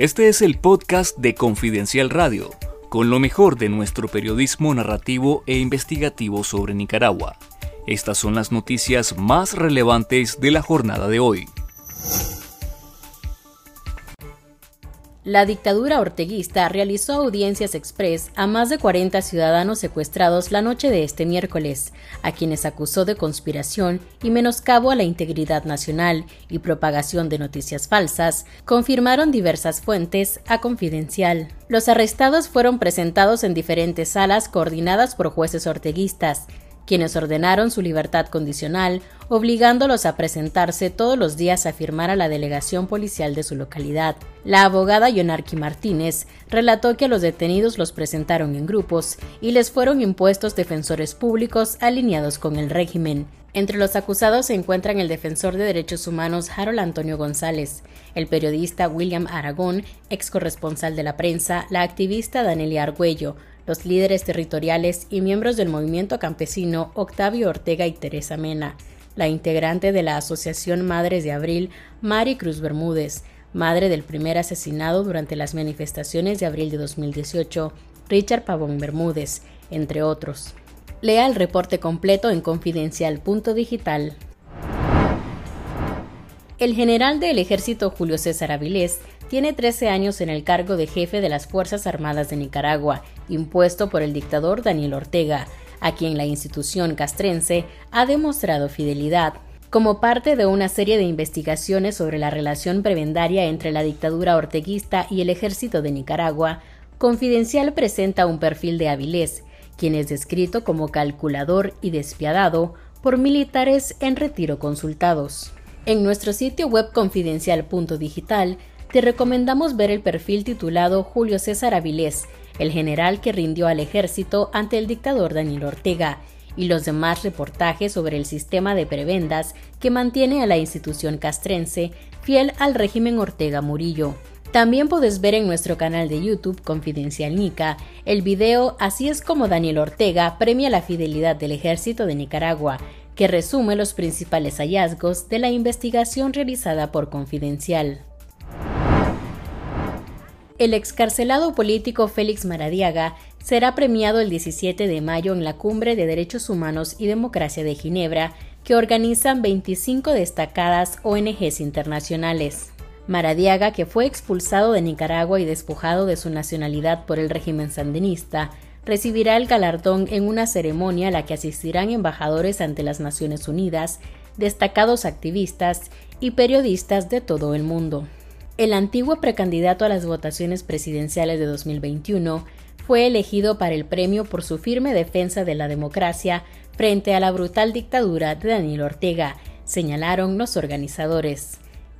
Este es el podcast de Confidencial Radio, con lo mejor de nuestro periodismo narrativo e investigativo sobre Nicaragua. Estas son las noticias más relevantes de la jornada de hoy. La dictadura orteguista realizó audiencias express a más de 40 ciudadanos secuestrados la noche de este miércoles, a quienes acusó de conspiración y menoscabo a la integridad nacional y propagación de noticias falsas, confirmaron diversas fuentes a Confidencial. Los arrestados fueron presentados en diferentes salas coordinadas por jueces orteguistas, quienes ordenaron su libertad condicional, obligándolos a presentarse todos los días a firmar a la delegación policial de su localidad. La abogada Yonarqui Martínez relató que a los detenidos los presentaron en grupos y les fueron impuestos defensores públicos alineados con el régimen. Entre los acusados se encuentran el defensor de derechos humanos Harold Antonio González, el periodista William Aragón, ex corresponsal de la prensa, la activista Danelia Argüello, los líderes territoriales y miembros del movimiento campesino Octavio Ortega y Teresa Mena, la integrante de la Asociación Madres de Abril, Mari Cruz Bermúdez, madre del primer asesinado durante las manifestaciones de abril de 2018, Richard Pavón Bermúdez, entre otros. Lea el reporte completo en confidencial.digital. El general del ejército Julio César Avilés tiene 13 años en el cargo de jefe de las Fuerzas Armadas de Nicaragua, impuesto por el dictador Daniel Ortega, a quien la institución castrense ha demostrado fidelidad. Como parte de una serie de investigaciones sobre la relación prebendaria entre la dictadura orteguista y el ejército de Nicaragua, Confidencial presenta un perfil de Avilés, quien es descrito como calculador y despiadado por militares en retiro consultados. En nuestro sitio web confidencial.digital te recomendamos ver el perfil titulado Julio César Avilés, el general que rindió al ejército ante el dictador Daniel Ortega, y los demás reportajes sobre el sistema de prebendas que mantiene a la institución castrense fiel al régimen Ortega Murillo. También puedes ver en nuestro canal de YouTube Confidencial Nica el video Así es como Daniel Ortega premia la fidelidad del ejército de Nicaragua, que resume los principales hallazgos de la investigación realizada por Confidencial. El excarcelado político Félix Maradiaga será premiado el 17 de mayo en la Cumbre de Derechos Humanos y Democracia de Ginebra, que organizan 25 destacadas ONGs internacionales. Maradiaga, que fue expulsado de Nicaragua y despojado de su nacionalidad por el régimen sandinista, recibirá el galardón en una ceremonia a la que asistirán embajadores ante las Naciones Unidas, destacados activistas y periodistas de todo el mundo. El antiguo precandidato a las votaciones presidenciales de 2021 fue elegido para el premio por su firme defensa de la democracia frente a la brutal dictadura de Daniel Ortega, señalaron los organizadores.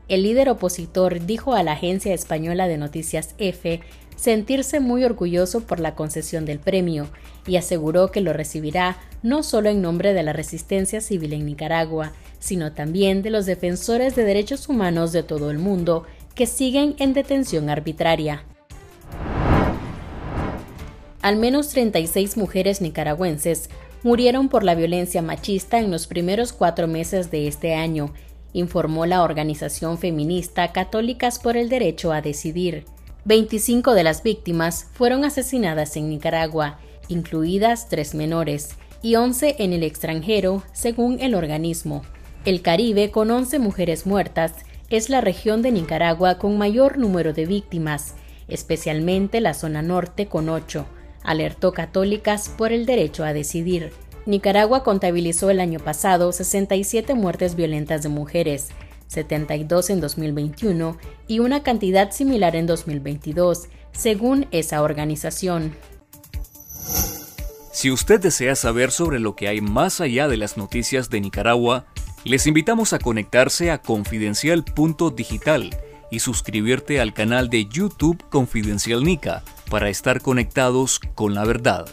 El líder opositor dijo a la agencia española de noticias EFE sentirse muy orgulloso por la concesión del premio y aseguró que lo recibirá no solo en nombre de la resistencia civil en Nicaragua, sino también de los defensores de derechos humanos de todo el mundo que siguen en detención arbitraria. Al menos 36 mujeres nicaragüenses murieron por la violencia machista en los primeros cuatro meses de este año, informó la organización feminista Católicas por el Derecho a Decidir. 25 de las víctimas fueron asesinadas en Nicaragua, incluidas tres menores, y 11 en el extranjero, según el organismo. El Caribe, con 11 mujeres muertas, es la región de Nicaragua con mayor número de víctimas, especialmente la zona norte con 8, alertó Católicas por el derecho a decidir. Nicaragua contabilizó el año pasado 67 muertes violentas de mujeres, 72 en 2021 y una cantidad similar en 2022, según esa organización. Si usted desea saber sobre lo que hay más allá de las noticias de Nicaragua, les invitamos a conectarse a confidencial.digital y suscribirte al canal de YouTube Confidencial Nica para estar conectados con la verdad.